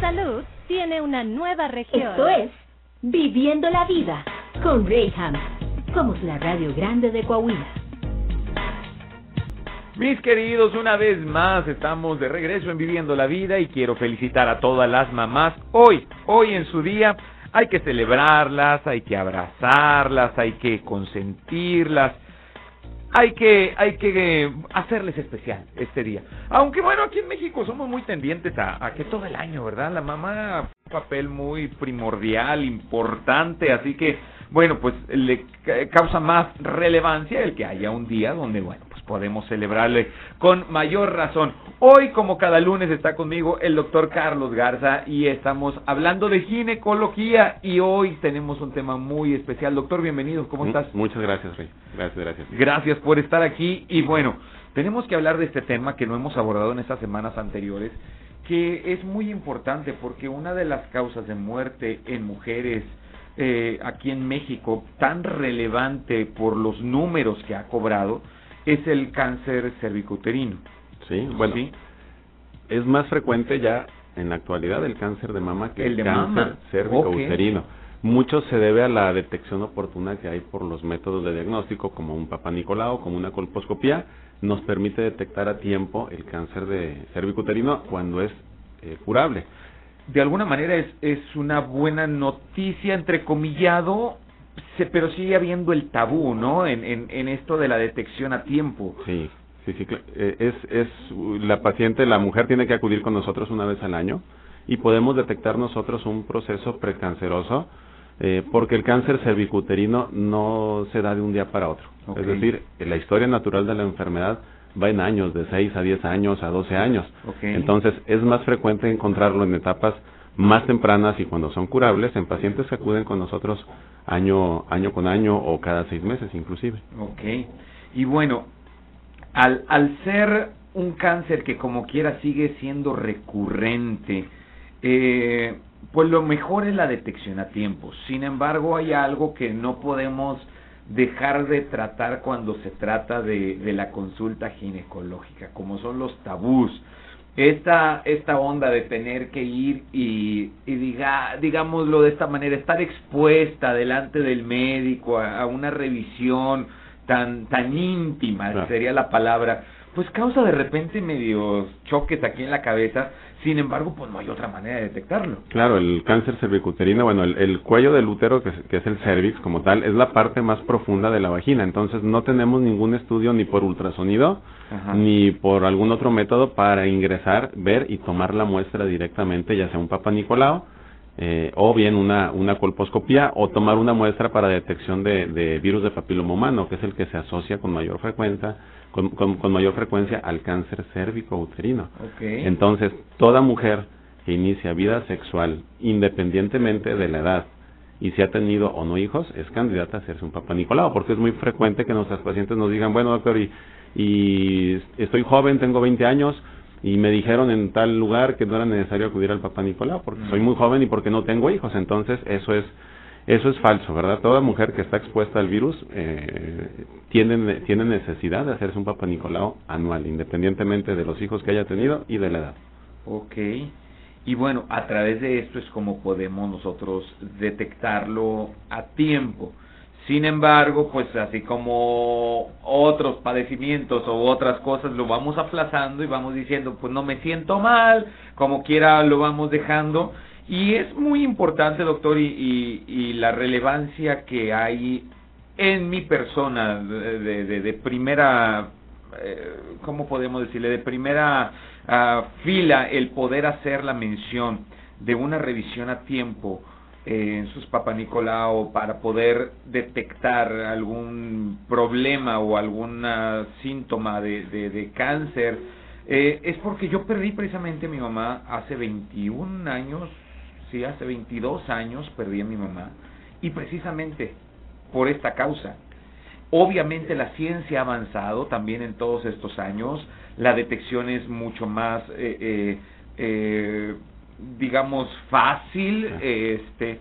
salud tiene una nueva región. Esto es Viviendo la Vida con Rayham. Somos la radio grande de Coahuila. Mis queridos, una vez más estamos de regreso en Viviendo la Vida y quiero felicitar a todas las mamás. Hoy, hoy en su día, hay que celebrarlas, hay que abrazarlas, hay que consentirlas hay que, hay que eh, hacerles especial este día. Aunque bueno, aquí en México somos muy tendientes a, que todo el año, ¿verdad? La mamá un papel muy primordial, importante, así que bueno, pues le causa más relevancia el que haya un día donde, bueno, podemos celebrarle con mayor razón. Hoy, como cada lunes, está conmigo el doctor Carlos Garza y estamos hablando de ginecología y hoy tenemos un tema muy especial. Doctor, bienvenido, ¿cómo estás? Muchas gracias, Rey. Gracias, gracias. Gracias por estar aquí y bueno, tenemos que hablar de este tema que no hemos abordado en estas semanas anteriores que es muy importante porque una de las causas de muerte en mujeres eh, aquí en México tan relevante por los números que ha cobrado es el cáncer cervicuterino. Sí, bueno, es más frecuente ya en la actualidad el cáncer de mama que el, cáncer cervicouterino. Mucho se debe a la detección oportuna que hay por los métodos de diagnóstico, como un papá Nicolau, como una colposcopía, nos permite detectar a tiempo el cáncer de cervicuterino cuando es eh, curable. De alguna manera es, es una buena noticia, entrecomillado, pero sigue habiendo el tabú, ¿no? En, en, en esto de la detección a tiempo. Sí, sí, sí. Eh, es, es la paciente, la mujer tiene que acudir con nosotros una vez al año y podemos detectar nosotros un proceso precanceroso eh, porque el cáncer cervicuterino no se da de un día para otro. Es decir, la historia natural de la enfermedad va en años, de 6 a 10 años, a 12 años. Entonces, es más frecuente encontrarlo en etapas más tempranas y cuando son curables en pacientes que acuden con nosotros año, año con año o cada seis meses inclusive. Ok. Y bueno, al, al ser un cáncer que como quiera sigue siendo recurrente, eh, pues lo mejor es la detección a tiempo. Sin embargo, hay algo que no podemos dejar de tratar cuando se trata de, de la consulta ginecológica, como son los tabús. Esta, esta onda de tener que ir y, y diga, digámoslo de esta manera, estar expuesta delante del médico a, una revisión tan, tan íntima, sería la palabra, pues causa de repente medios choques aquí en la cabeza sin embargo, pues no hay otra manera de detectarlo. Claro, el cáncer cervicuterino, bueno, el, cuello del útero, que es, el cervix como tal, es la parte más profunda de la vagina. Entonces, no tenemos ningún estudio ni por ultrasonido, ni por algún otro método para ingresar, ver y tomar la muestra directamente, ya sea un papa Nicolau, eh, o bien una, una colposcopía, o tomar una muestra para detección de, de virus de papiloma humano, que es el que se asocia con mayor frecuencia con, con, mayor frecuencia al cáncer cérvico uterino. Entonces, toda mujer que inicia vida sexual, independientemente de la edad, y si ha tenido o no hijos, es candidata a hacerse un papá Nicolau, porque es muy frecuente que nuestras pacientes nos digan, bueno doctor, y, y estoy joven, tengo 20 años, y me dijeron en tal lugar que no era necesario acudir al papá Nicolau, porque soy muy joven y porque no tengo hijos, entonces eso es eso es falso, ¿verdad? Toda mujer que está expuesta al virus eh, tiene, tiene necesidad de hacerse un Papa Nicolau anual, independientemente de los hijos que haya tenido y de la edad. Ok. Y bueno, a través de esto es como podemos nosotros detectarlo a tiempo. Sin embargo, pues así como otros padecimientos o otras cosas lo vamos aplazando y vamos diciendo, pues no me siento mal, como quiera lo vamos dejando y es muy importante, doctor, y, y, la relevancia que hay en mi persona de, de, de primera, eh, ¿cómo podemos decirle? De primera uh, fila, el poder hacer la mención de una revisión a tiempo eh, en sus Papa Nicolau para poder detectar algún problema o algún síntoma de, de, de cáncer. Eh, es porque yo perdí precisamente a mi mamá hace 21 años, sí, hace 22 años perdí a mi mamá y precisamente por esta causa. Obviamente la ciencia ha avanzado también en todos estos años, la detección es mucho más, eh, eh, eh digamos, fácil, este,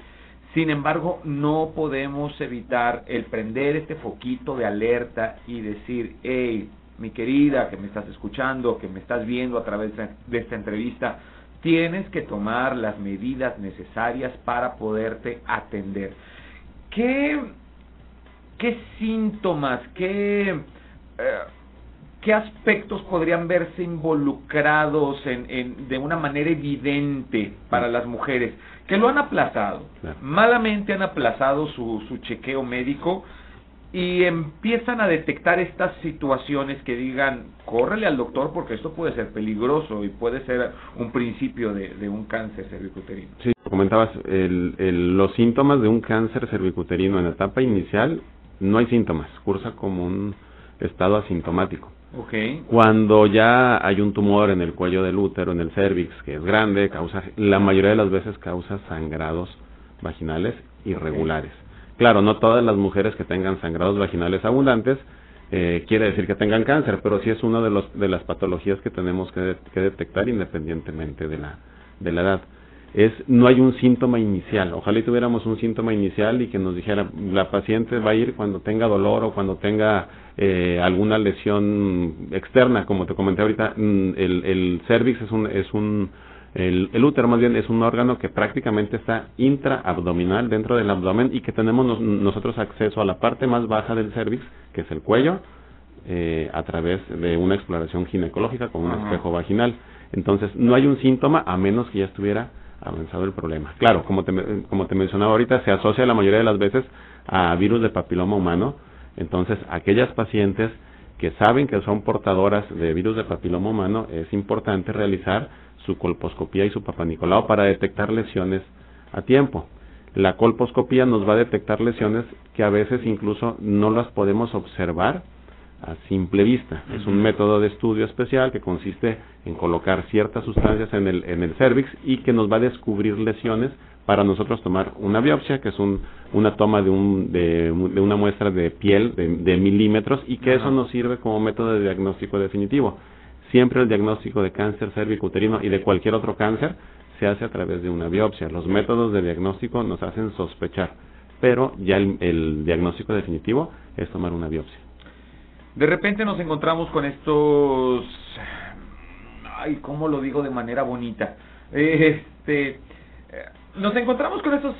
sin embargo, no podemos evitar el prender este foquito de alerta y decir, hey, mi querida, que me estás escuchando, que me estás viendo a través de esta entrevista, tienes que tomar las medidas necesarias para poderte atender. ¿Qué, qué síntomas, qué, eh, qué aspectos podrían verse involucrados en, en, de una manera evidente para las mujeres que lo han aplazado? Malamente han aplazado su, su chequeo médico y empiezan a detectar estas situaciones que digan, córrele al doctor porque esto puede ser peligroso y puede ser un principio de, un cáncer cervicuterino. Sí, comentabas, el, los síntomas de un cáncer cervicuterino en la etapa inicial, no hay síntomas, cursa como un estado asintomático. Okay. Cuando ya hay un tumor en el cuello del útero, en el cervix, que es grande, causa, la mayoría de las veces causa sangrados vaginales irregulares. Claro, no todas las mujeres que tengan sangrados vaginales abundantes eh, quiere decir que tengan cáncer, pero sí es una de, los, de las patologías que tenemos que, detectar independientemente de la, de la edad. Es, no hay un síntoma inicial. Ojalá tuviéramos un síntoma inicial y que nos dijera, la paciente va a ir cuando tenga dolor o cuando tenga eh, alguna lesión externa, como te comenté ahorita, mm, el, el cervix es un, es un el, útero más bien es un órgano que prácticamente está intraabdominal dentro del abdomen y que tenemos nosotros acceso a la parte más baja del cervix, que es el cuello, eh, a través de una exploración ginecológica con un espejo vaginal. Entonces, no hay un síntoma a menos que ya estuviera avanzado el problema. Claro, como te, como te mencionaba ahorita, se asocia la mayoría de las veces a virus de papiloma humano. Entonces, aquellas pacientes que saben que son portadoras de virus de papiloma humano, es importante realizar su colposcopía y su papanicolao para detectar lesiones a tiempo. La colposcopía nos va a detectar lesiones que a veces incluso no las podemos observar a simple vista. Es un método de estudio especial que consiste en colocar ciertas sustancias en el, en el cervix y que nos va a descubrir lesiones para nosotros tomar una biopsia, que es un, una toma de, un, de, una muestra de piel de, milímetros y que eso nos sirve como método de diagnóstico definitivo. Siempre el diagnóstico de cáncer cervicuterino y de cualquier otro cáncer se hace a través de una biopsia. Los métodos de diagnóstico nos hacen sospechar, pero ya el, diagnóstico definitivo es tomar una biopsia. De repente nos encontramos con estos, ay, ¿cómo lo digo de manera bonita? Este, nos encontramos con estos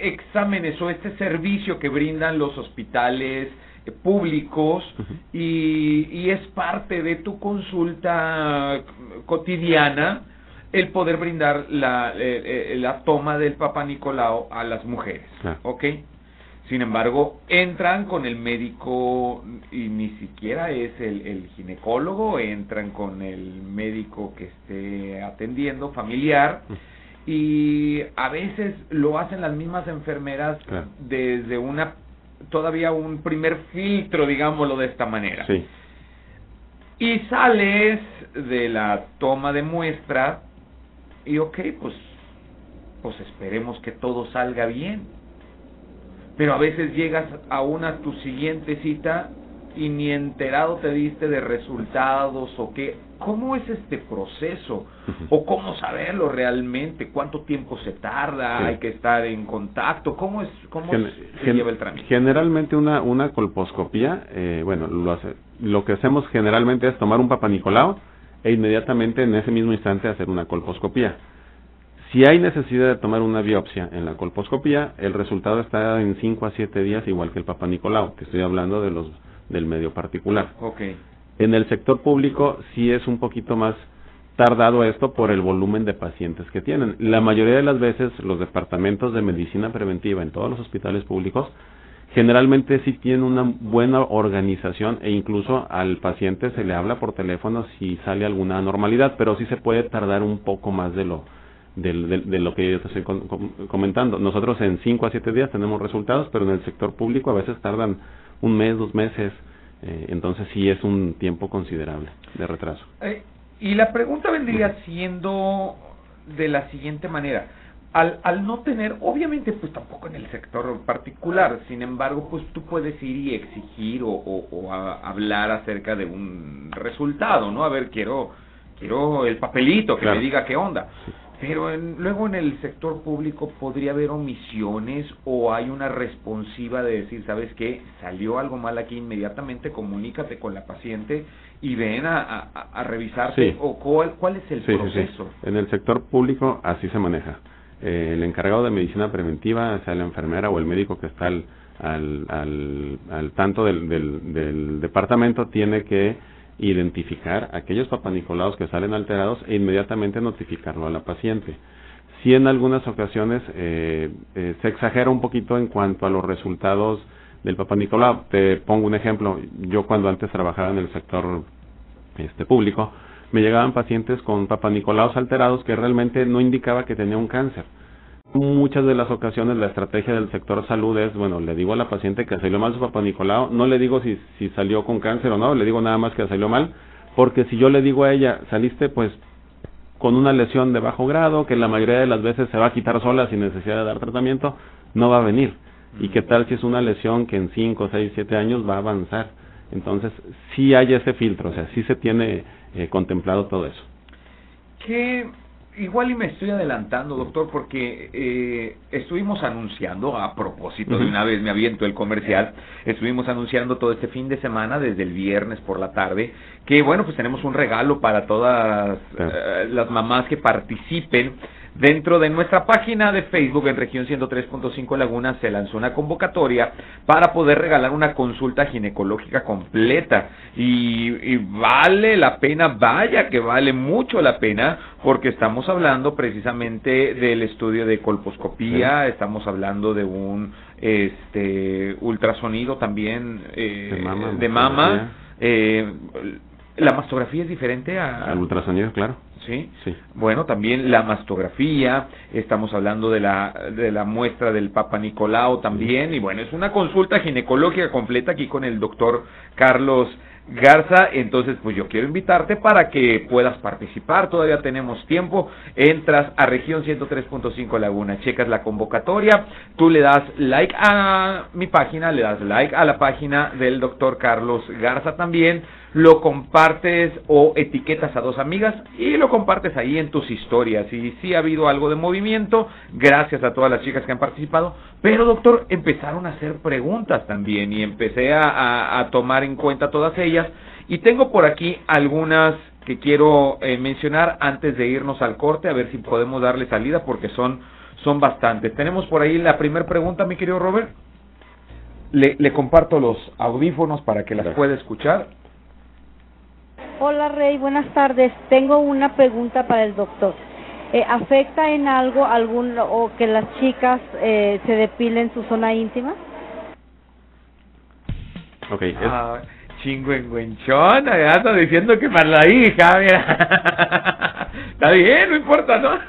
exámenes o este servicio que brindan los hospitales, públicos y, es parte de tu consulta cotidiana el poder brindar la, eh, eh, la toma del Papa Nicolau a las mujeres, ¿ok? Sin embargo, entran con el médico y ni siquiera es el, el, ginecólogo, entran con el médico que esté atendiendo, familiar, y a veces lo hacen las mismas enfermeras desde una todavía un primer filtro, digámoslo de esta manera. Sí. Y sales de la toma de muestra y ok, pues, pues esperemos que todo salga bien. Pero a veces llegas a una tu siguiente cita y ni enterado te diste de resultados o qué. ¿Cómo es este proceso? ¿O cómo saberlo realmente? ¿Cuánto tiempo se tarda? ¿Hay que estar en contacto? ¿Cómo, es, cómo se lleva el trámite? Generalmente una, una colposcopía, eh, bueno, lo, hace, lo que hacemos generalmente es tomar un papanicolao e inmediatamente en ese mismo instante hacer una colposcopía. Si hay necesidad de tomar una biopsia en la colposcopía, el resultado está en 5 a 7 días, igual que el papanicolao, que estoy hablando de los del medio particular. Okay. En el sector público sí es un poquito más tardado esto por el volumen de pacientes que tienen. La mayoría de las veces los departamentos de medicina preventiva en todos los hospitales públicos generalmente sí tienen una buena organización e incluso al paciente se le habla por teléfono si sale alguna anormalidad, pero sí se puede tardar un poco más de lo de, lo que yo te estoy comentando. Nosotros en 5 a 7 días tenemos resultados, pero en el sector público a veces tardan un mes, dos meses, eh, entonces sí es un tiempo considerable de retraso. Y la pregunta vendría siendo de la siguiente manera. Al, al no tener, obviamente pues tampoco en el sector particular, sin embargo pues tú puedes ir y exigir o, o, hablar acerca de un resultado, ¿no? A ver, quiero quiero el papelito que me diga qué onda. Pero luego en el sector público podría haber omisiones o hay una responsiva de decir, ¿sabes qué? Salió algo mal aquí, inmediatamente comunícate con la paciente y ven a, a, revisarse o cuál, cuál es el proceso. En el sector público así se maneja. Eh, el encargado de medicina preventiva, sea la enfermera o el médico que está al, al, al, tanto del, del, del departamento, tiene que identificar aquellos papanicolaos que salen alterados e inmediatamente notificarlo a la paciente. Si en algunas ocasiones eh, eh, se exagera un poquito en cuanto a los resultados del papanicolao. Te pongo un ejemplo. Yo cuando antes trabajaba en el sector este público, me llegaban pacientes con papanicolaos alterados que realmente no indicaba que tenía un cáncer Muchas de las ocasiones la estrategia del sector salud es, bueno, le digo a la paciente que salió mal su papá Nicolau, no le digo si, si salió con cáncer o no, le digo nada más que salió mal, porque si yo le digo a ella, saliste pues con una lesión de bajo grado, que la mayoría de las veces se va a quitar sola sin necesidad de dar tratamiento, no va a venir. ¿Y qué tal si es una lesión que en 5, 6, 7 años va a avanzar? Entonces, sí hay ese filtro, o sea, sí se tiene eh, contemplado todo eso. ¿Qué igual y me estoy adelantando, doctor, porque eh, estuvimos anunciando, a propósito de una vez me aviento el comercial, estuvimos anunciando todo este fin de semana, desde el viernes por la tarde, que bueno, pues tenemos un regalo para todas eh, las mamás que participen Dentro de nuestra página de Facebook en región 103.5 Laguna se lanzó una convocatoria para poder regalar una consulta ginecológica completa. Y, vale la pena, vaya que vale mucho la pena porque estamos hablando precisamente del estudio de colposcopía, estamos hablando de un este ultrasonido también eh, de mama, eh, la mastografía es diferente a... Al ultrasonido, claro. ¿sí? Sí. Bueno, también la mastografía, estamos hablando de la, de la muestra del Papa Nicolau también, y bueno, es una consulta ginecológica completa aquí con el doctor Carlos Garza, entonces pues yo quiero invitarte para que puedas participar, todavía tenemos tiempo, entras a región 103.5 Laguna, checas la convocatoria, tú le das like a mi página, le das like a la página del doctor Carlos Garza también, lo compartes o etiquetas a dos amigas y lo compartes ahí en tus historias. Y sí ha habido algo de movimiento, gracias a todas las chicas que han participado, pero doctor, empezaron a hacer preguntas también y empecé a, a, tomar en cuenta todas ellas. Y tengo por aquí algunas que quiero eh, mencionar antes de irnos al corte, a ver si podemos darle salida porque son, son bastantes. Tenemos por ahí la primera pregunta, mi querido Robert. Le, le comparto los audífonos para que las pueda escuchar. Hola Rey, buenas tardes. Tengo una pregunta para el doctor. Eh, ¿Afecta en algo algún o que las chicas eh, se depilen su zona íntima? Ok. Es... Ah, chingüengüenchona, ya está diciendo que para la hija, mira. está bien, no importa, ¿no?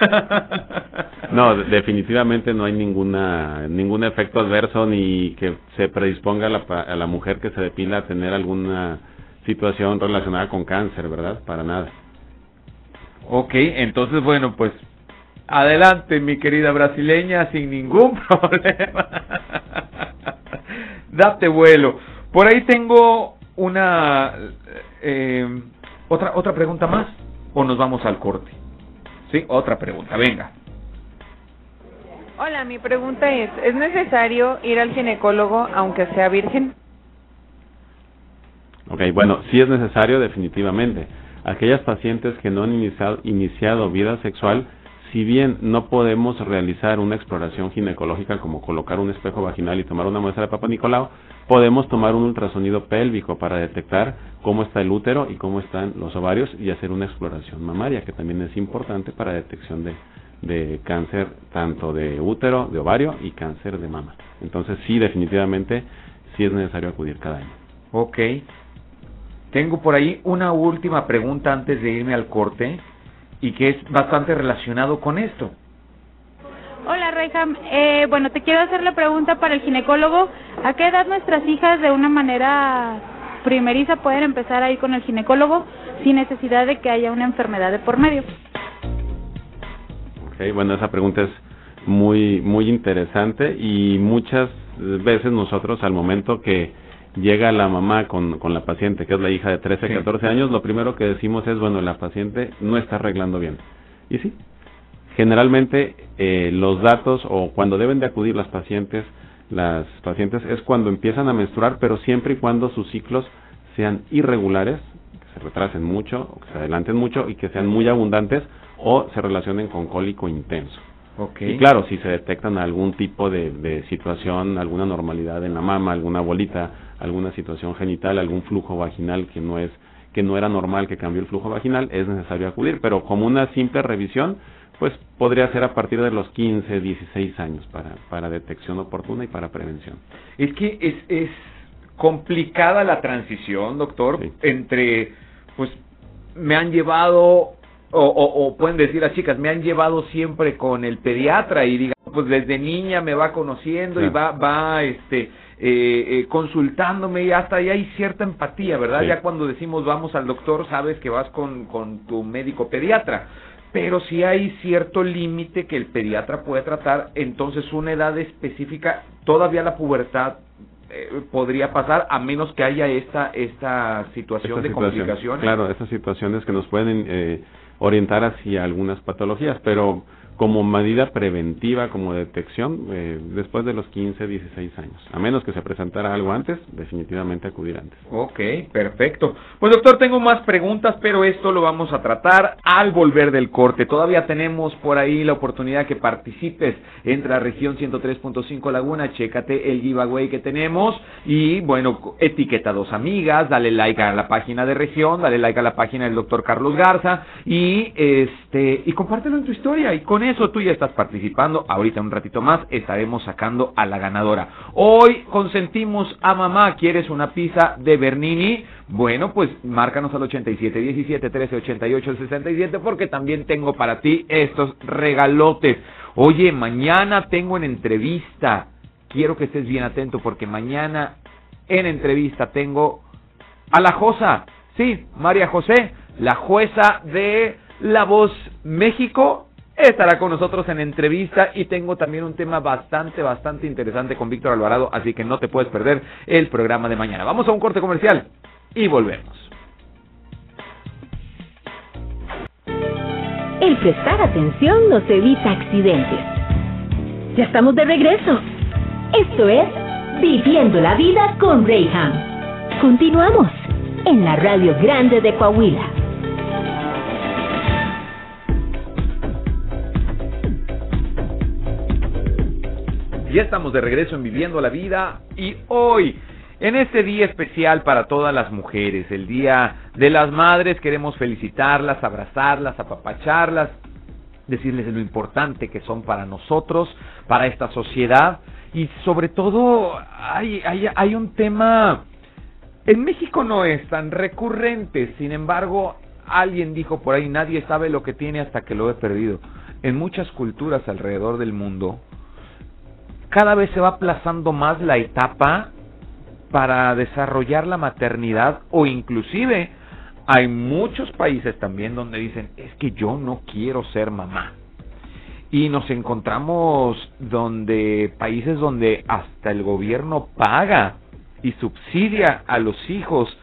no, definitivamente no hay ninguna ningún efecto adverso ni que se predisponga a la, a la mujer que se depila a tener alguna situación relacionada con cáncer, ¿verdad? Para nada. Ok, entonces bueno, pues adelante mi querida brasileña sin ningún problema. Date vuelo. Por ahí tengo una eh, otra otra pregunta más o nos vamos al corte. Sí, otra pregunta, venga. Hola, mi pregunta es, ¿es necesario ir al ginecólogo aunque sea virgen? Ok, bueno, sí es necesario definitivamente. Aquellas pacientes que no han iniciado, iniciado vida sexual, si bien no podemos realizar una exploración ginecológica como colocar un espejo vaginal y tomar una muestra de Papa Nicolau, podemos tomar un ultrasonido pélvico para detectar cómo está el útero y cómo están los ovarios y hacer una exploración mamaria, que también es importante para detección de, de cáncer tanto de útero, de ovario y cáncer de mama. Entonces sí, definitivamente sí es necesario acudir cada año. Ok. Tengo por ahí una última pregunta antes de irme al corte y que es bastante relacionado con esto. Hola, Reyham. Eh, bueno, te quiero hacer la pregunta para el ginecólogo. ¿A qué edad nuestras hijas de una manera primeriza pueden empezar a ir con el ginecólogo sin necesidad de que haya una enfermedad de por medio? Ok, bueno, esa pregunta es muy, muy interesante y muchas veces nosotros al momento que llega la mamá con, con la paciente, que es la hija de 13, 14 años, lo primero que decimos es, bueno, la paciente no está arreglando bien. Y sí. generalmente eh, los datos o cuando deben de acudir las pacientes, las pacientes es cuando empiezan a menstruar, pero siempre y cuando sus ciclos sean irregulares, que se retrasen mucho o que se adelanten mucho y que sean muy abundantes o se relacionen con cólico intenso. Okay. Y claro, si se detectan algún tipo de, de, situación, alguna normalidad en la mama, alguna bolita, alguna situación genital, algún flujo vaginal que no es que no era normal que cambió el flujo vaginal, es necesario acudir, pero como una simple revisión, pues podría ser a partir de los 15, 16 años para, para detección oportuna y para prevención. Es que es, es complicada la transición, doctor, entre, pues, me han llevado, o, o, pueden decir las chicas, me han llevado siempre con el pediatra y digan, pues desde niña me va conociendo y va, va, este, eh, eh, consultándome y hasta ahí hay cierta empatía, ¿verdad? Ya cuando decimos vamos al doctor, sabes que vas con, con tu médico pediatra. Pero si hay cierto límite que el pediatra puede tratar, entonces una edad específica, todavía la pubertad eh, podría pasar a menos que haya esta esta situación de complicaciones. Claro, esas situaciones que nos pueden eh, orientar hacia algunas patologías, pero como medida preventiva, como detección, eh, después de los 15, 16 años. A menos que se presentara algo antes, definitivamente acudir antes. Ok, perfecto. Pues doctor, tengo más preguntas, pero esto lo vamos a tratar al volver del corte. Todavía tenemos por ahí la oportunidad que participes. Entra a región 103.5 Laguna, chécate el giveaway que tenemos y bueno, etiqueta dos amigas, dale like a la página de región, dale like a la página del doctor Carlos Garza y este y compártelo en tu historia y con eso tú ya estás participando. Ahorita un ratito más estaremos sacando a la ganadora. Hoy consentimos a mamá. ¿Quieres una pizza de Bernini? Bueno, pues márcanos al 87 17 13 88 67 porque también tengo para ti estos regalotes. Oye, mañana tengo en entrevista. Quiero que estés bien atento porque mañana en entrevista tengo a la Josa. Sí, María José, la jueza de La Voz México estará con nosotros en entrevista y tengo también un tema bastante, bastante interesante con Víctor Alvarado, así que no te puedes perder el programa de mañana. Vamos a un corte comercial y volvemos. El prestar atención nos evita accidentes. Ya estamos de regreso. Esto es Viviendo la Vida con Rayham. Continuamos en la Radio Grande de Coahuila. Ya estamos de regreso en Viviendo la Vida. Y hoy, en este día especial para todas las mujeres, el Día de las Madres, queremos felicitarlas, abrazarlas, apapacharlas, decirles lo importante que son para nosotros, para esta sociedad. Y sobre todo hay, hay, hay un tema, en México no es tan recurrente, sin embargo, alguien dijo por ahí, nadie sabe lo que tiene hasta que lo he perdido. En muchas culturas alrededor del mundo, cada vez se va aplazando más la etapa para desarrollar la maternidad o inclusive hay muchos países también donde dicen es que yo no quiero ser mamá y nos encontramos donde países donde hasta el gobierno paga y subsidia a los hijos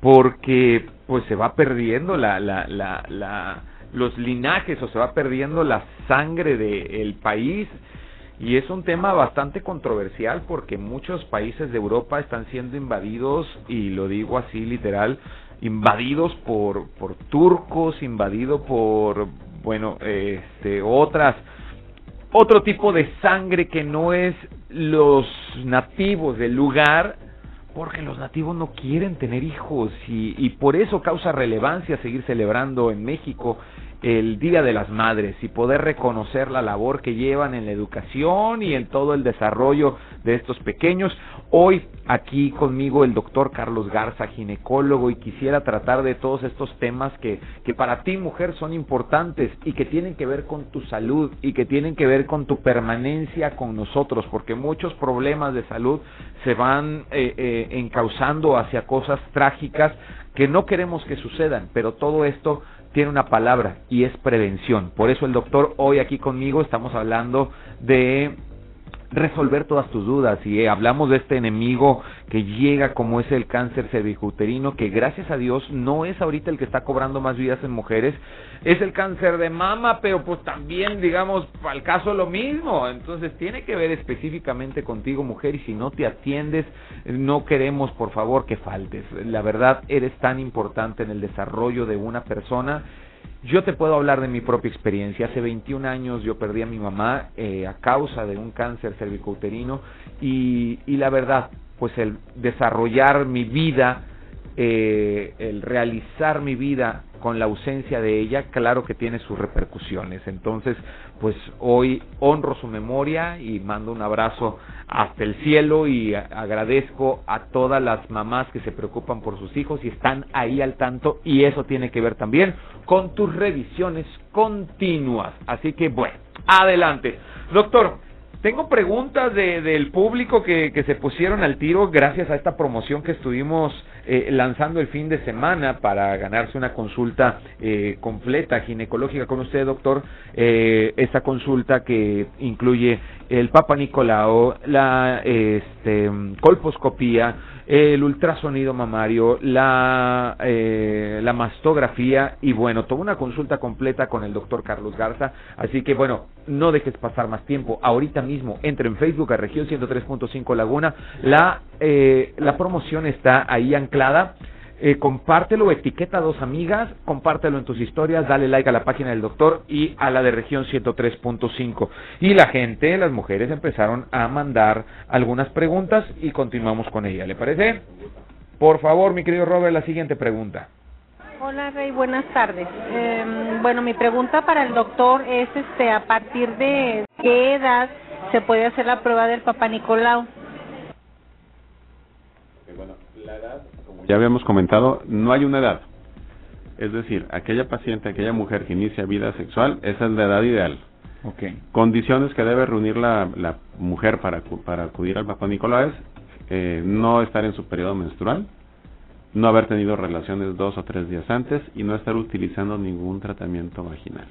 porque pues se va perdiendo la, la, la, la los linajes o se va perdiendo la sangre del país y es un tema bastante controversial porque muchos países de Europa están siendo invadidos, y lo digo así literal, invadidos por, por turcos, invadidos por, bueno, este, otras, otro tipo de sangre que no es los nativos del lugar, porque los nativos no quieren tener hijos y, y por eso causa relevancia seguir celebrando en México el Día de las Madres y poder reconocer la labor que llevan en la educación y en todo el desarrollo de estos pequeños. Hoy aquí conmigo el doctor Carlos Garza, ginecólogo, y quisiera tratar de todos estos temas que, que para ti mujer son importantes y que tienen que ver con tu salud y que tienen que ver con tu permanencia con nosotros, porque muchos problemas de salud se van eh, eh, encauzando hacia cosas trágicas que no queremos que sucedan, pero todo esto tiene una palabra y es prevención. Por eso el doctor hoy aquí conmigo estamos hablando de resolver todas tus dudas. Y eh, hablamos de este enemigo que llega como es el cáncer cervicuterino, que gracias a Dios no es ahorita el que está cobrando más vidas en mujeres, es el cáncer de mama, pero pues también, digamos, al caso lo mismo. Entonces tiene que ver específicamente contigo, mujer, y si no te atiendes, no queremos, por favor, que faltes. La verdad, eres tan importante en el desarrollo de una persona yo te puedo hablar de mi propia experiencia. Hace 21 años yo perdí a mi mamá eh, a causa de un cáncer cervicouterino y, y la verdad, pues el desarrollar mi vida, eh, el realizar mi vida con la ausencia de ella, claro que tiene sus repercusiones. Entonces, pues hoy honro su memoria y mando un abrazo hasta el cielo y agradezco a todas las mamás que se preocupan por sus hijos y están ahí al tanto y eso tiene que ver también con tus revisiones continuas. Así que bueno, adelante. Doctor, tengo preguntas de, del público que, que se pusieron al tiro gracias a esta promoción que estuvimos eh, lanzando el fin de semana para ganarse una consulta eh, completa ginecológica con usted, doctor. Eh, esta consulta que incluye el Papa Nicolau, la este, colposcopía, el ultrasonido mamario, la, eh, la mastografía y bueno, toda una consulta completa con el doctor Carlos Garza. Así que bueno, no dejes pasar más tiempo. Ahorita mismo entre en Facebook a región 103.5 Laguna. La, eh, la promoción está ahí anclada eh, compártelo, etiqueta a dos amigas, compártelo en tus historias, dale like a la página del doctor y a la de región 103.5. Y la gente, las mujeres empezaron a mandar algunas preguntas y continuamos con ella. ¿Le parece? Por favor, mi querido Robert, la siguiente pregunta. Hola Rey, buenas tardes. Eh, bueno, mi pregunta para el doctor es, este, a partir de qué edad se puede hacer la prueba del Papa Nicolau. Bueno, la edad ya habíamos comentado, no hay una edad. Es decir, aquella paciente, aquella mujer que inicia vida sexual, esa es la edad ideal. Okay. Condiciones que debe reunir la, la mujer para, para acudir al Papa Nicolás, eh, no estar en su periodo menstrual, no haber tenido relaciones dos o tres días antes y no estar utilizando ningún tratamiento vaginal.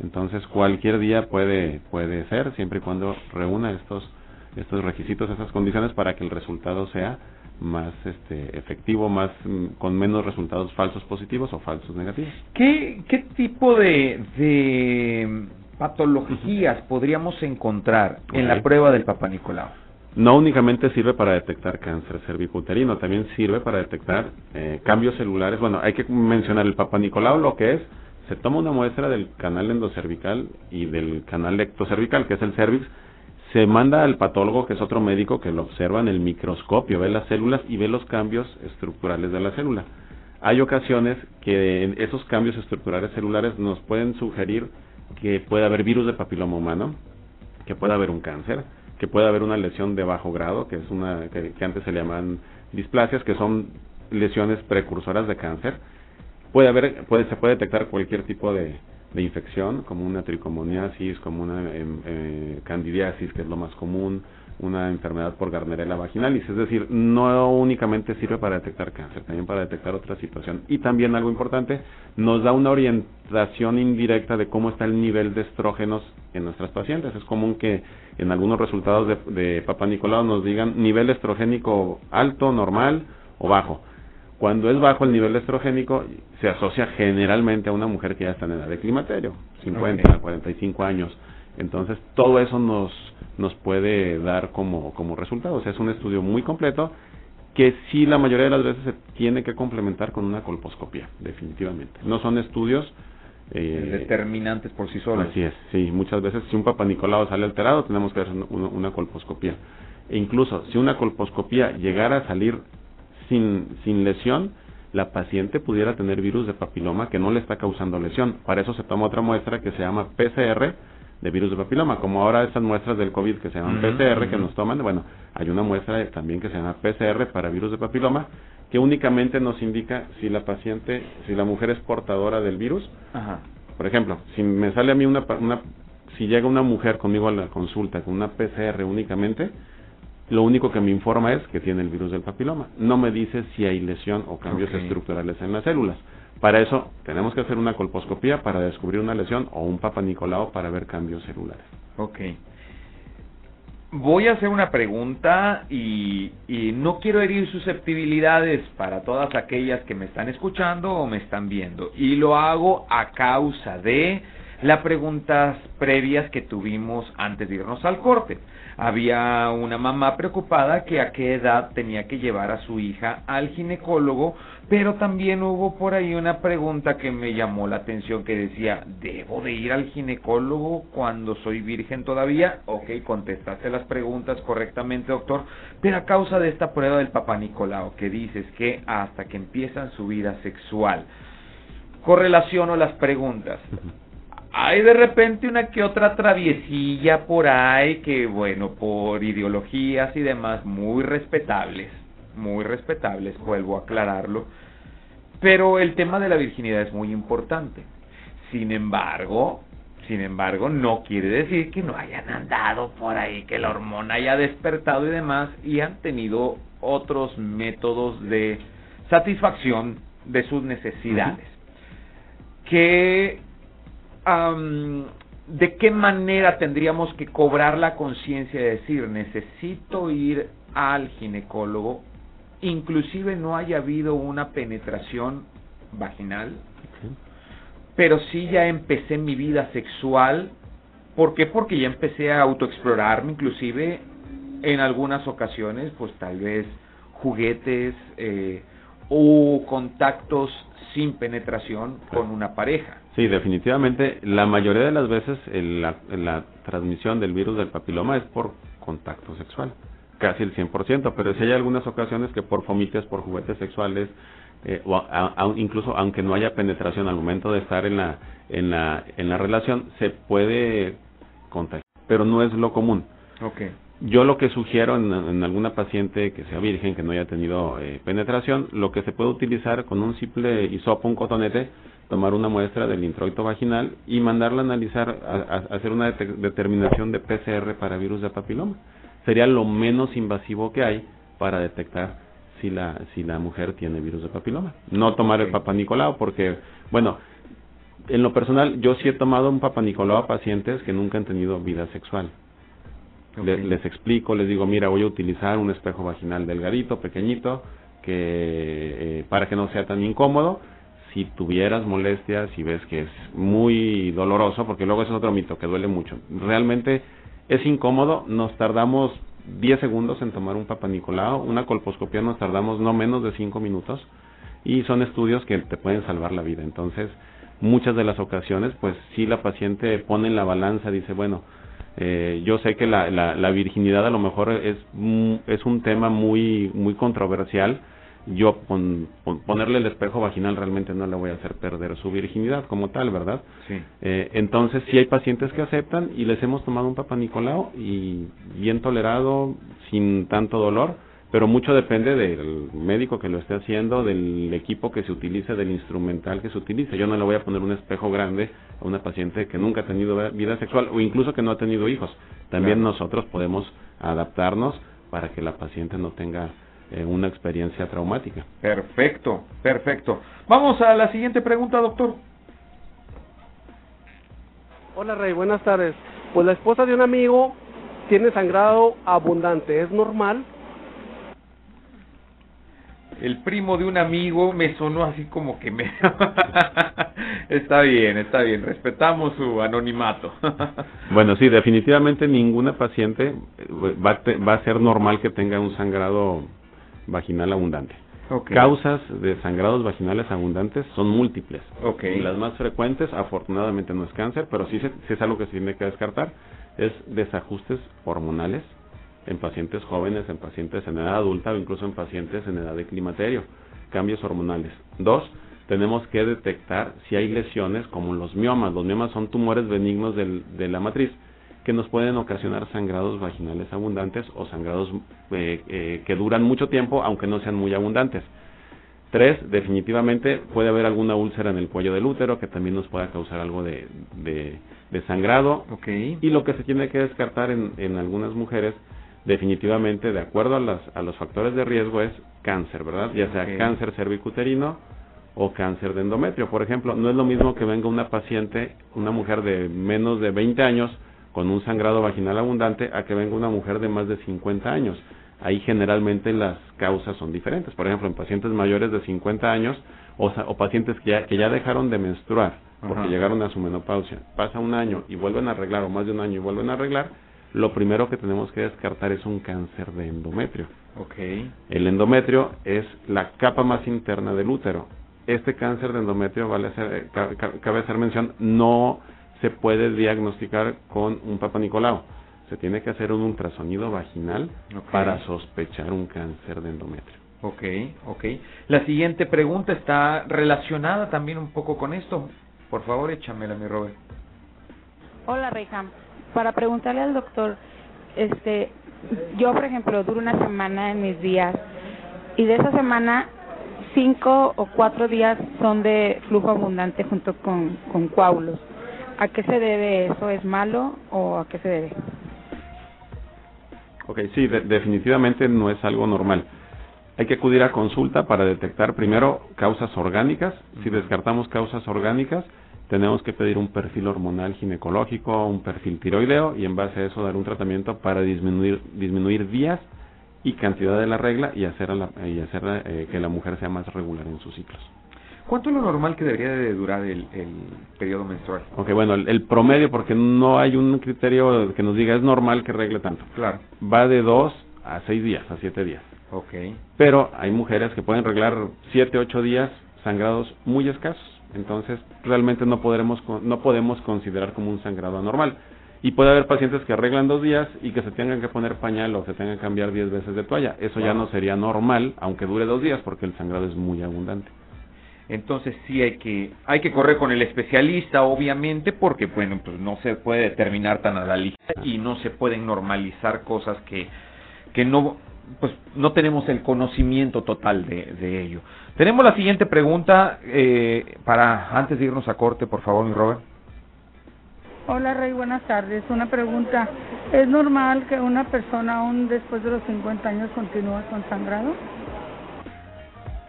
Entonces cualquier día puede, puede ser, siempre y cuando reúna estos, estos requisitos, esas condiciones para que el resultado sea más este efectivo, más mm, con menos resultados falsos positivos o falsos negativos. ¿Qué, qué tipo de, de patologías podríamos encontrar en la prueba del Papa Nicolau? No únicamente sirve para detectar cáncer cervicuterino, también sirve para detectar eh, cambios celulares. Bueno, hay que mencionar el Papa Nicolau, lo que es, se toma una muestra del canal endocervical y del canal ectocervical, que es el cervix, se manda al patólogo, que es otro médico que lo observa en el microscopio, ve las células y ve los cambios estructurales de la célula. Hay ocasiones que esos cambios estructurales celulares nos pueden sugerir que puede haber virus de papiloma humano, que puede haber un cáncer, que puede haber una lesión de bajo grado, que es una que, antes se le llaman displasias, que son lesiones precursoras de cáncer. Puede haber, puede, se puede detectar cualquier tipo de, de infección, como una tricomoniasis, como una em, eh, candidiasis, que es lo más común, una enfermedad por Gardnerella vaginalis. Es decir, no únicamente sirve para detectar cáncer, también para detectar otra situación. Y también algo importante, nos da una orientación indirecta de cómo está el nivel de estrógenos en nuestras pacientes. Es común que en algunos resultados de, de Papa Nicolau nos digan nivel estrogénico alto, normal o bajo cuando es bajo el nivel estrogénico, se asocia generalmente a una mujer que ya está en edad de climaterio, 50, 45 años. Entonces, todo eso nos, nos puede dar como, como resultado. O sea, es un estudio muy completo que sí la mayoría de las veces se tiene que complementar con una colposcopia, definitivamente. No son estudios eh, determinantes por sí solos. Así es, sí. Muchas veces si un papá Nicolau sale alterado, tenemos que hacer una, una colposcopia. E incluso si una colposcopia llegara a salir sin, sin lesión, la paciente pudiera tener virus de papiloma que no le está causando lesión. Para eso se toma otra muestra que se llama PCR de virus de papiloma. Como ahora estas muestras del COVID que se llaman PCR que nos toman, bueno, hay una muestra también que se llama PCR para virus de papiloma que únicamente nos indica si la paciente, si la mujer es portadora del virus. Por ejemplo, si me sale a mí una, una si llega una mujer conmigo a la consulta con una PCR únicamente, lo único que me informa es que tiene el virus del papiloma. No me dice si hay lesión o cambios estructurales en las células. Para eso tenemos que hacer una colposcopía para descubrir una lesión o un papa Nicolau para ver cambios celulares. Ok. voy a hacer una pregunta y, y, no quiero herir susceptibilidades para todas aquellas que me están escuchando o me están viendo. Y lo hago a causa de las preguntas previas que tuvimos antes de irnos al corte. Había una mamá preocupada que a qué edad tenía que llevar a su hija al ginecólogo, pero también hubo por ahí una pregunta que me llamó la atención que decía, ¿debo de ir al ginecólogo cuando soy virgen todavía? Ok, contestaste las preguntas correctamente, doctor, pero a causa de esta prueba del Papá Nicolau que dices que hasta que empiezan su vida sexual, correlaciono las preguntas hay de repente una que otra traviesilla por ahí que, bueno, por ideologías y demás, muy respetables, muy respetables, vuelvo a aclararlo, pero el tema de la virginidad es muy importante. Sin embargo, sin embargo, no quiere decir que no hayan andado por ahí, que la hormona haya despertado y demás, y han tenido otros métodos de satisfacción de sus necesidades. Que de qué manera tendríamos que cobrar la conciencia de decir necesito ir al ginecólogo, inclusive no haya habido una penetración vaginal, pero sí ya empecé mi vida sexual. ¿Por qué? Porque ya empecé a autoexplorarme, inclusive en algunas ocasiones, pues tal vez juguetes eh, o contactos sin penetración con una pareja. Sí, definitivamente. La mayoría de las veces la, la, transmisión del virus del papiloma es por contacto sexual, casi el 100%, pero si hay algunas ocasiones que por fomites, por juguetes sexuales, eh, o incluso aunque no haya penetración al momento de estar en la, en la, en la relación, se puede contagiar, pero no es lo común. Okay. Yo lo que sugiero en, alguna paciente que sea virgen, que no haya tenido eh, penetración, lo que se puede utilizar con un simple hisopo, un cotonete, tomar una muestra del introito vaginal y mandarla a analizar, a, hacer una determinación de PCR para virus de papiloma. Sería lo menos invasivo que hay para detectar si la, si la mujer tiene virus de papiloma. No tomar el papanicolao porque, bueno, en lo personal yo sí he tomado un papanicolao a pacientes que nunca han tenido vida sexual. Les, explico, les digo, mira, voy a utilizar un espejo vaginal delgadito, pequeñito, que eh, para que no sea tan incómodo si tuvieras molestias, si ves que es muy doloroso, porque luego es otro mito que duele mucho. Realmente es incómodo, nos tardamos 10 segundos en tomar un papanicolao, una colposcopía nos tardamos no menos de 5 minutos y son estudios que te pueden salvar la vida. Entonces, muchas de las ocasiones, pues si la paciente pone en la balanza, dice, bueno, eh, yo sé que la, la, la, virginidad a lo mejor es, es un tema muy, muy controversial, yo con, ponerle el espejo vaginal realmente no le voy a hacer perder su virginidad como tal, ¿verdad? Sí. Eh, entonces sí hay pacientes que aceptan y les hemos tomado un Papa Nicolau y bien tolerado, sin tanto dolor, pero mucho depende del médico que lo esté haciendo, del equipo que se utilice, del instrumental que se utilice. Yo no le voy a poner un espejo grande a una paciente que nunca ha tenido vida sexual o incluso que no ha tenido hijos. También nosotros podemos adaptarnos para que la paciente no tenga eh, una experiencia traumática. Perfecto, perfecto. Vamos a la siguiente pregunta, doctor. Hola Rey, buenas tardes. Pues la esposa de un amigo tiene sangrado abundante, ¿es normal? El primo de un amigo me sonó así como que me... está bien, está bien, respetamos su anonimato. bueno, sí, definitivamente ninguna paciente eh, va va a ser normal que tenga un sangrado vaginal abundante. Causas de sangrados vaginales abundantes son múltiples. Okay. Las más frecuentes, afortunadamente, no es cáncer, pero sí, es algo que se tiene que descartar, es desajustes hormonales en pacientes jóvenes, en pacientes en edad adulta o incluso en pacientes en edad de climaterio. Cambios hormonales. Dos, tenemos que detectar si hay lesiones como los miomas. Los miomas son tumores benignos de la matriz que nos pueden ocasionar sangrados vaginales abundantes o sangrados eh, eh, que duran mucho tiempo aunque no sean muy abundantes. Tres, definitivamente puede haber alguna úlcera en el cuello del útero que también nos pueda causar algo de, de, sangrado. Okay. Y lo que se tiene que descartar en, en algunas mujeres, definitivamente, de acuerdo a, las, a los factores de riesgo, es cáncer, ¿verdad? Ya sea cáncer cervicuterino o cáncer de endometrio. Por ejemplo, no es lo mismo que venga una paciente, una mujer de menos de 20 años, con un sangrado vaginal abundante a que venga una mujer de más de 50 años. Ahí generalmente las causas son diferentes. Por ejemplo, en pacientes mayores de 50 años o, o pacientes que ya, que ya dejaron de menstruar porque llegaron a su menopausia, pasa un año y vuelven a arreglar, o más de un año y vuelven a arreglar, lo primero que tenemos que descartar es un cáncer de endometrio. Okay. El endometrio es la capa más interna del útero. Este cáncer de endometrio, vale hacer, eh, cabe hacer mención, no se puede diagnosticar con un Papa Nicolau. Se tiene que hacer un ultrasonido vaginal para sospechar un cáncer de endometrio. Ok, ok. La siguiente pregunta está relacionada también un poco con esto. Por favor, échamela, mi Robert. Hola, Reyham. Para preguntarle al doctor, este, yo, por ejemplo, duro una semana en mis días y de esa semana cinco o cuatro días son de flujo abundante junto con, con coágulos. ¿A qué se debe eso? ¿Es malo o a qué se debe? Ok, sí, definitivamente no es algo normal. Hay que acudir a consulta para detectar primero causas orgánicas. Si descartamos causas orgánicas, tenemos que pedir un perfil hormonal ginecológico, un perfil tiroideo y en base a eso dar un tratamiento para disminuir, disminuir días y cantidad de la regla y hacer, y hacer eh, que la mujer sea más regular en sus ciclos. ¿Cuánto es lo normal que debería de durar el, periodo menstrual? Ok, bueno, el, promedio, porque no hay un criterio que nos diga es normal que regle tanto. Claro. Va de 2 a 6 días, a 7 días. Ok. Pero hay mujeres que pueden reglar 7, 8 días sangrados muy escasos entonces, realmente no podremos no podemos considerar como un sangrado anormal. Y puede haber pacientes que arreglan dos días y que se tengan que poner pañal o se tengan que cambiar diez veces de toalla. Eso ya no sería normal, aunque dure dos días, porque el sangrado es muy abundante. Entonces sí hay que hay que correr con el especialista, obviamente, porque bueno, pues no se puede determinar tan a la lista y no se pueden normalizar cosas que que no pues no tenemos el conocimiento total de, de ello. Tenemos la siguiente pregunta eh, para antes de irnos a corte, por favor, mi Robert. Hola Rey, buenas tardes. Una pregunta. ¿Es normal que una persona aún después de los 50 años continúe con sangrado?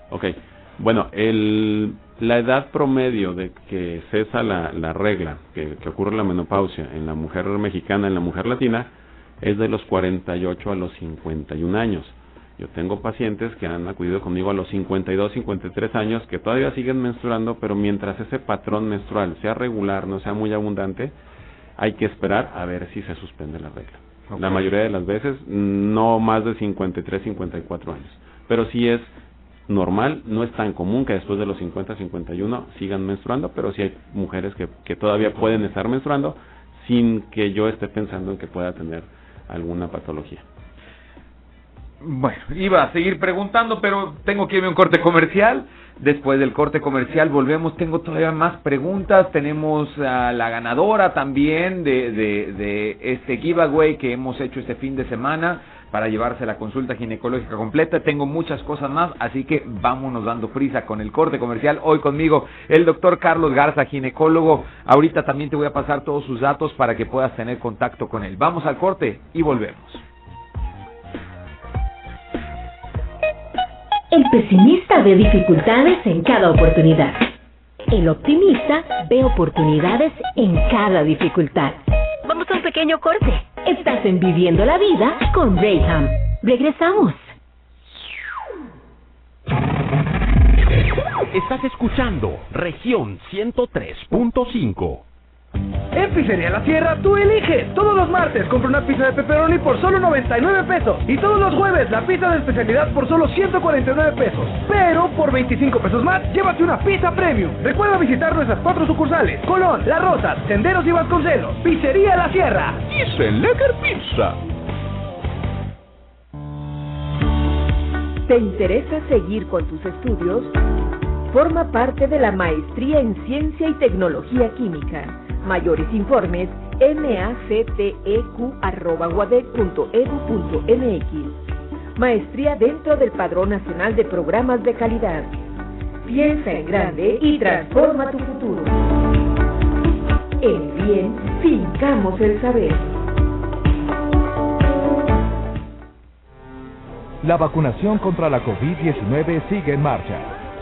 Ok. Bueno, el, la edad promedio de que cesa la, la regla, que, que ocurre la menopausia en la mujer mexicana, en la mujer latina, es de los 48 a los 51 años. Yo tengo pacientes que han acudido conmigo a los 52, 53 años que todavía siguen menstruando, pero mientras ese patrón menstrual sea regular, no sea muy abundante, hay que esperar a ver si se suspende la regla. La mayoría de las veces no más de 53, 54 años. Pero si es normal, no es tan común que después de los 50, 51 sigan menstruando, pero sí hay mujeres que, que todavía pueden estar menstruando sin que yo esté pensando en que pueda tener alguna patología. Bueno, iba a seguir preguntando, pero tengo que irme a un corte comercial. Después del corte comercial volvemos, tengo todavía más preguntas. Tenemos a la ganadora también de, de, de este giveaway que hemos hecho este fin de semana para llevarse la consulta ginecológica completa. Tengo muchas cosas más, así que vámonos dando prisa con el corte comercial. Hoy conmigo el doctor Carlos Garza, ginecólogo. Ahorita también te voy a pasar todos sus datos para que puedas tener contacto con él. Vamos al corte y volvemos. El pesimista ve dificultades en cada oportunidad. El optimista ve oportunidades en cada dificultad. Vamos a un pequeño corte. Estás en Viviendo la Vida con Rayham. Regresamos. Estás escuchando región 103.5. En Pizzería La Sierra tú eliges. Todos los martes compra una pizza de pepperoni por solo 99 pesos. Y todos los jueves la pizza de especialidad por solo 149 pesos. Pero por 25 pesos más, llévate una pizza premium. Recuerda visitar nuestras cuatro sucursales. Colón, La Rosa, Senderos y Vasconcelos. Pizzería La Sierra. Y Lecker Pizza. ¿Te interesa seguir con tus estudios? Forma parte de la Maestría en Ciencia y Tecnología Química Mayores informes macteq.guadec.edu.mx. Maestría dentro del Padrón Nacional de Programas de Calidad. Piensa en grande y transforma tu futuro. En bien, fincamos el saber. La vacunación contra la COVID-19 sigue en marcha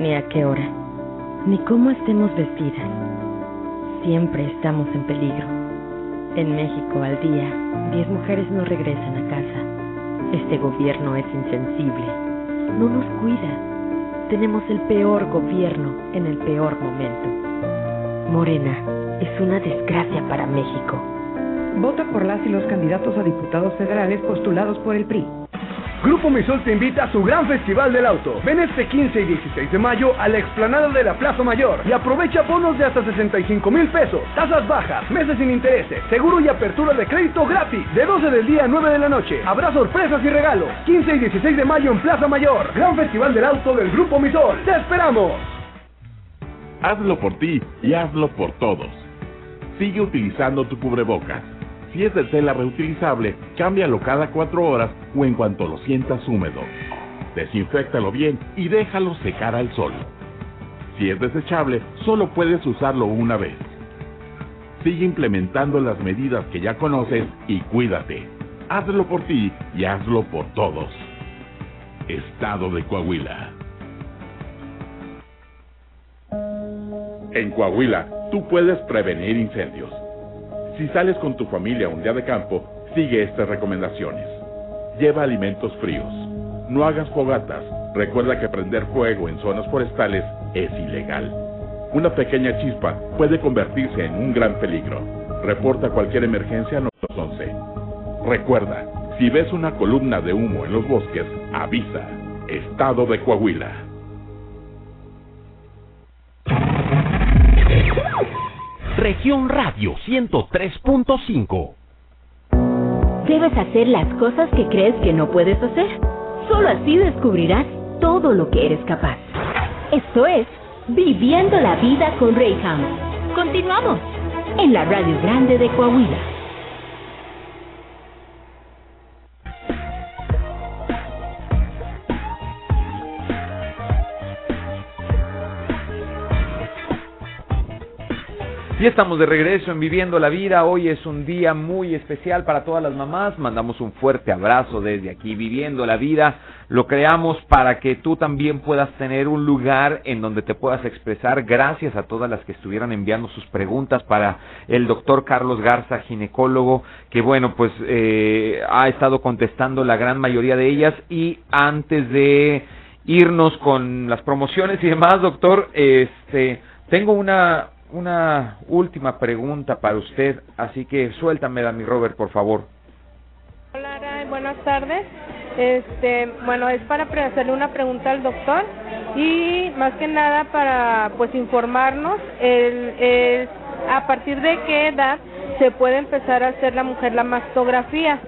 ni a qué hora, ni cómo estemos vestidas. Siempre estamos en peligro. En México al día, 10 mujeres no regresan a casa. Este gobierno es insensible. No nos cuida. Tenemos el peor gobierno en el peor momento. Morena es una desgracia para México. Vota por las y los candidatos a diputados federales postulados por el PRI. Grupo Misol te invita a su gran festival del auto. Ven este 15 y 16 de mayo a la explanada de la Plaza Mayor y aprovecha bonos de hasta 65 mil pesos, tasas bajas, meses sin intereses, seguro y apertura de crédito gratis. De 12 del día a 9 de la noche. Habrá sorpresas y regalos. 15 y 16 de mayo en Plaza Mayor. Gran festival del auto del Grupo Misol. ¡Te esperamos! Hazlo por ti y hazlo por todos. Sigue utilizando tu cubrebocas. Si es de tela reutilizable, cámbialo cada cuatro horas o en cuanto lo sientas húmedo. Desinféctalo bien y déjalo secar al sol. Si es desechable, solo puedes usarlo una vez. Sigue implementando las medidas que ya conoces y cuídate. Hazlo por ti y hazlo por todos. Estado de Coahuila. En Coahuila, tú puedes prevenir incendios. Si sales con tu familia un día de campo, sigue estas recomendaciones. Lleva alimentos fríos. No hagas fogatas. Recuerda que prender fuego en zonas forestales es ilegal. Una pequeña chispa puede convertirse en un gran peligro. Reporta cualquier emergencia a 911. Recuerda, si ves una columna de humo en los bosques, avisa. Estado de Coahuila. Región Radio 103.5. Debes hacer las cosas que crees que no puedes hacer. Solo así descubrirás todo lo que eres capaz. Esto es Viviendo la Vida con Rayham. Continuamos en la Radio Grande de Coahuila. Y estamos de regreso en Viviendo la Vida. Hoy es un día muy especial para todas las mamás. Mandamos un fuerte abrazo desde aquí, Viviendo la Vida. Lo creamos para que tú también puedas tener un lugar en donde te puedas expresar. Gracias a todas las que estuvieron enviando sus preguntas para el doctor Carlos Garza, ginecólogo, que bueno, pues eh, ha estado contestando la gran mayoría de ellas. Y antes de irnos con las promociones y demás, doctor, este, tengo una una última pregunta para usted, así que suéltamela, mi Robert, por favor. Hola, buenas tardes. Este, bueno, es para hacerle una pregunta al doctor y más que nada para pues informarnos el, a partir de qué edad se puede empezar a hacer la mujer la mastografía.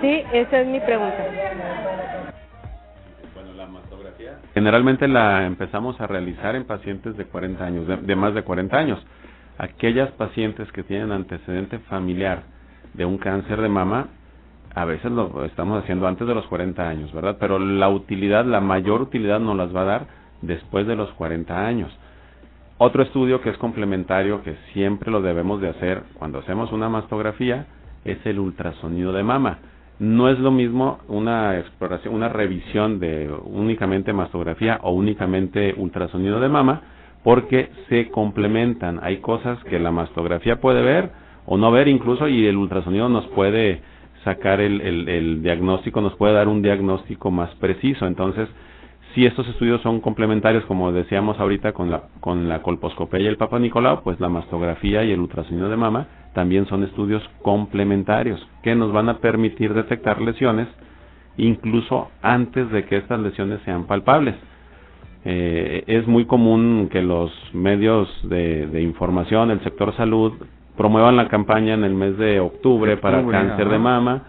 Sí, esa es mi pregunta. Generalmente la empezamos a realizar en pacientes de 40 años, de, más de 40 años. Aquellas pacientes que tienen antecedente familiar de un cáncer de mama, a veces lo estamos haciendo antes de los 40 años, ¿verdad? Pero la utilidad, la mayor utilidad nos las va a dar después de los 40 años. Otro estudio que es complementario, que siempre lo debemos de hacer cuando hacemos una mastografía, es el ultrasonido de mama no es lo mismo una exploración, una revisión de únicamente mastografía o únicamente ultrasonido de mama, porque se complementan. Hay cosas que la mastografía puede ver o no ver incluso y el ultrasonido nos puede sacar el, el, diagnóstico, nos puede dar un diagnóstico más preciso. Entonces, si estos estudios son complementarios, como decíamos ahorita con la, con la colposcopía y el Papa Nicolau, pues la mastografía y el ultrasonido de mama también son estudios complementarios que nos van a permitir detectar lesiones incluso antes de que estas lesiones sean palpables. Eh, es muy común que los medios de, información, el sector salud, promuevan la campaña en el mes de octubre, para cáncer de mama,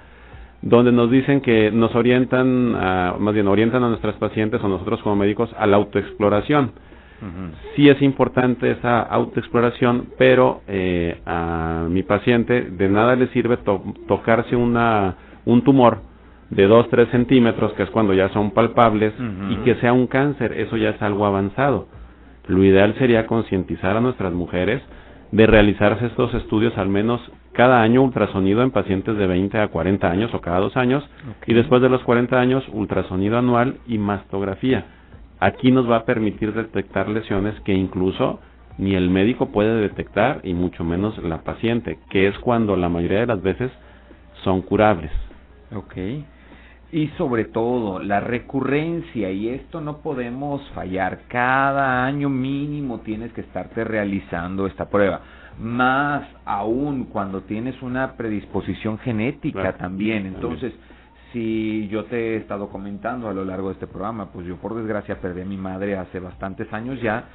donde nos dicen que nos orientan, a, más bien orientan a nuestras pacientes o nosotros como médicos a la autoexploración. Sí es importante esa autoexploración, pero eh, a mi paciente de nada le sirve tocarse una, un tumor de 2-3 centímetros, que es cuando ya son palpables, y que sea un cáncer, eso ya es algo avanzado. Lo ideal sería concientizar a nuestras mujeres de realizarse estos estudios al menos cada año ultrasonido en pacientes de 20 a 40 años o cada dos años y después de los 40 años ultrasonido anual y mastografía. Aquí nos va a permitir detectar lesiones que incluso ni el médico puede detectar y mucho menos la paciente, que es cuando la mayoría de las veces son curables. Ok. Y sobre todo la recurrencia, y esto no podemos fallar, cada año mínimo tienes que estarte realizando esta prueba más aún cuando tienes una predisposición genética también. Entonces, si yo te he estado comentando a lo largo de este programa, pues yo por desgracia perdí a mi madre hace bastantes años ya.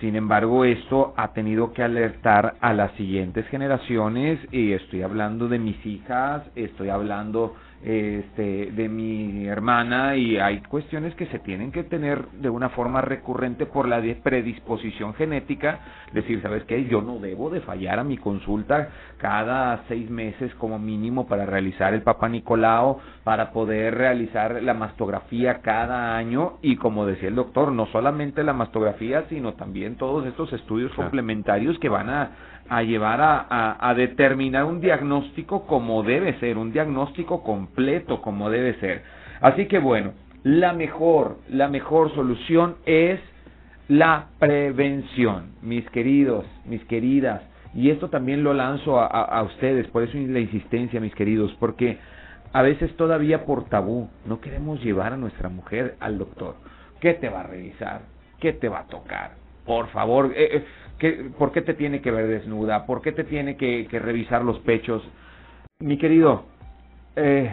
Sin embargo, esto ha tenido que alertar a las siguientes generaciones y estoy hablando de mis hijas, estoy hablando este, de mi hermana y hay cuestiones que se tienen que tener de una forma recurrente por la predisposición genética, decir, ¿sabes qué? Yo no debo de fallar a mi consulta cada seis meses como mínimo para realizar el Papa Nicolau, para poder realizar la mastografía cada año y como decía el doctor, no solamente la mastografía, sino también todos estos estudios complementarios que van a a llevar a, a, determinar un diagnóstico como debe ser, un diagnóstico completo como debe ser. Así que bueno, la mejor, la mejor solución es la prevención, mis queridos, mis queridas. Y esto también lo lanzo a, ustedes, por eso la insistencia, mis queridos, porque a veces todavía por tabú no queremos llevar a nuestra mujer al doctor. ¿Qué te va a revisar? ¿Qué te va a tocar? Por favor, eh, eh ¿Por qué te tiene que ver desnuda? ¿Por qué te tiene que, revisar los pechos? Mi querido, eh,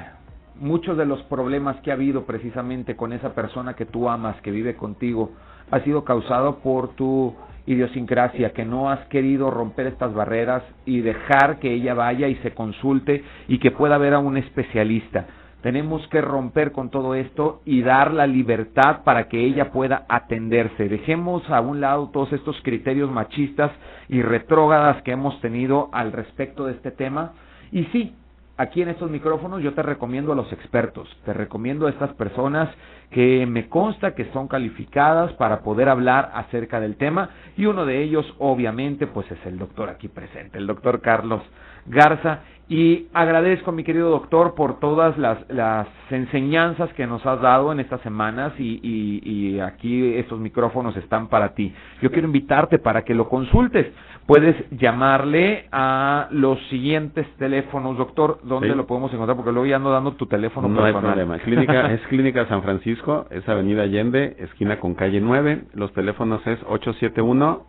muchos de los problemas que ha habido precisamente con esa persona que tú amas, que vive contigo, ha sido causado por tu idiosincrasia, que no has querido romper estas barreras y dejar que ella vaya y se consulte y que pueda ver a un especialista. Tenemos que romper con todo esto y dar la libertad para que ella pueda atenderse. Dejemos a un lado todos estos criterios machistas y retrógradas que hemos tenido al respecto de este tema. Y sí, aquí en estos micrófonos yo te recomiendo a los expertos, te recomiendo a estas personas que me consta que son calificadas para poder hablar acerca del tema y uno de ellos obviamente pues es el doctor aquí presente, el doctor Carlos Garza y agradezco, mi querido doctor, por todas las, las enseñanzas que nos has dado en estas semanas y, y, aquí estos micrófonos están para ti. Yo quiero invitarte para que lo consultes. Puedes llamarle a los siguientes teléfonos, doctor. ¿Dónde lo podemos encontrar? Porque luego ya ando dando tu teléfono no hay problema. Clínica, es Clínica San Francisco, es Avenida Allende, esquina con calle 9. Los teléfonos es 871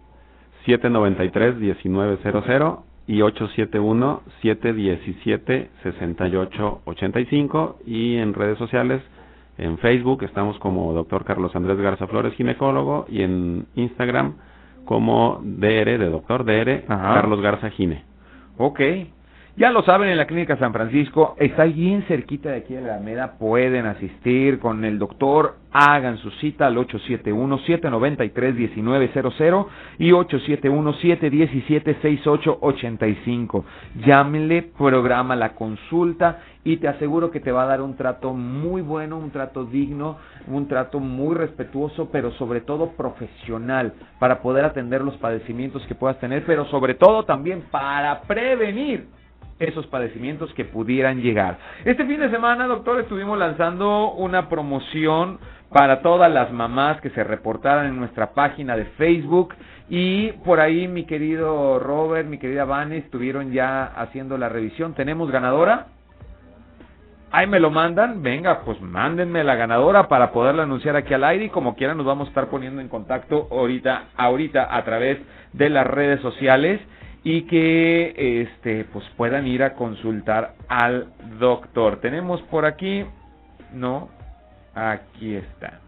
793 1900 y 871-717-6885 y en redes sociales, en Facebook estamos como Dr. Carlos Andrés Garza Flores, ginecólogo, y en Instagram como DR, de Doctor DR, Carlos Garza Gine. Ok, ya lo saben, en la Clínica San Francisco, está bien cerquita de aquí de la Alameda, pueden asistir con el doctor, hagan su cita al 871-793-1900 y 871-717-6885. Llámenle, programa la consulta y te aseguro que te va a dar un trato muy bueno, un trato digno, un trato muy respetuoso, pero sobre todo profesional, para poder atender los padecimientos que puedas tener, pero sobre todo también para prevenir esos padecimientos que pudieran llegar. Este fin de semana, doctor, estuvimos lanzando una promoción para todas las mamás que se reportaran en nuestra página de Facebook y por ahí mi querido Robert, mi querida Vane estuvieron ya haciendo la revisión. ¿Tenemos ganadora? Ahí me lo mandan, venga, pues mándenme la ganadora para poderla anunciar aquí al aire y como quieran nos vamos a estar poniendo en contacto ahorita, ahorita a través de las redes sociales y que este pues puedan ir a consultar al doctor. Tenemos por aquí, no, aquí está.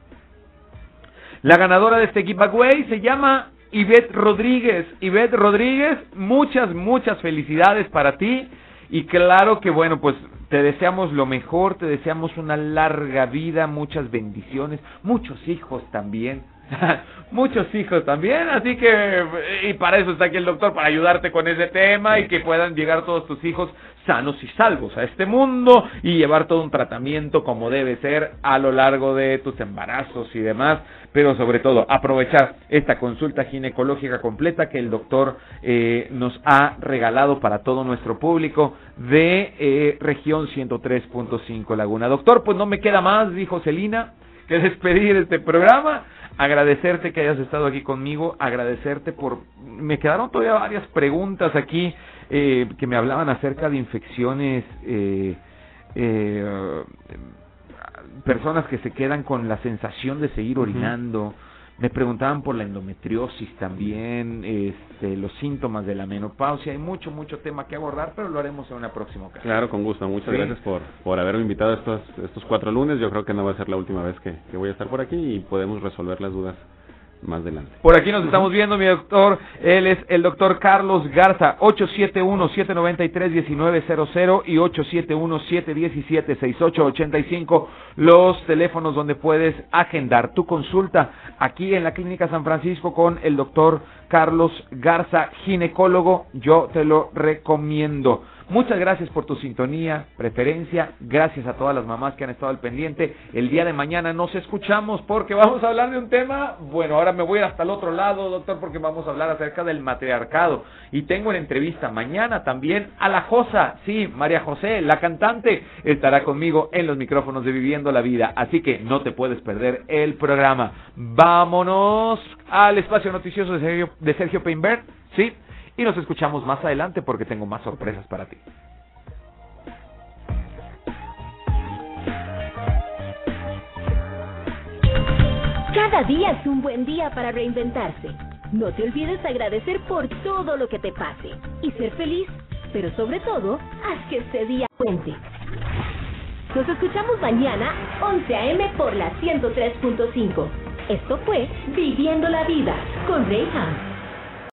La ganadora de este giveaway se llama Ivette Rodríguez. Ivette Rodríguez, muchas, muchas felicidades para ti. Y claro que bueno, pues te deseamos lo mejor, te deseamos una larga vida, muchas bendiciones, muchos hijos también. muchos hijos también, así que y para eso está aquí el doctor para ayudarte con ese tema y que puedan llegar todos tus hijos sanos y salvos a este mundo y llevar todo un tratamiento como debe ser a lo largo de tus embarazos y demás, pero sobre todo aprovechar esta consulta ginecológica completa que el doctor eh, nos ha regalado para todo nuestro público de eh, región 103.5 Laguna. Doctor, pues no me queda más, dijo Celina, que despedir este programa agradecerte que hayas estado aquí conmigo, agradecerte por... Me quedaron todavía varias preguntas aquí eh, que me hablaban acerca de infecciones, eh, eh, personas que se quedan con la sensación de seguir orinando. Me preguntaban por la endometriosis también, este, los síntomas de la menopausia. Hay mucho, mucho tema que abordar, pero lo haremos en una próxima ocasión. Claro, con gusto. Muchas gracias por, por haberme invitado estos, estos cuatro lunes. Yo creo que no va a ser la última vez que, que voy a estar por aquí y podemos resolver las dudas más adelante. Por aquí nos estamos viendo, mi doctor. Él es el doctor Carlos Garza, 871-793-1900 y 871-717-6885. Los teléfonos donde puedes agendar tu consulta aquí en la Clínica San Francisco con el doctor Carlos Garza, ginecólogo. Yo te lo recomiendo. Muchas gracias por tu sintonía, preferencia. Gracias a todas las mamás que han estado al pendiente. El día de mañana nos escuchamos porque vamos a hablar de un tema. Bueno, ahora me voy hasta el otro lado, doctor, porque vamos a hablar acerca del matriarcado. Y tengo una entrevista mañana también a la Josa. Sí, María José, la cantante, estará conmigo en los micrófonos de Viviendo la Vida. Así que no te puedes perder el programa. Vámonos al espacio noticioso de Sergio, de. Sí y nos escuchamos más adelante porque tengo más sorpresas para ti. Cada día es un buen día para reinventarse. No te olvides agradecer por todo lo que te pase y ser feliz, pero sobre todo, haz que este día cuente. Nos escuchamos mañana, 11 a.m. por la 103.5. Esto fue Viviendo la Vida con Reyhan.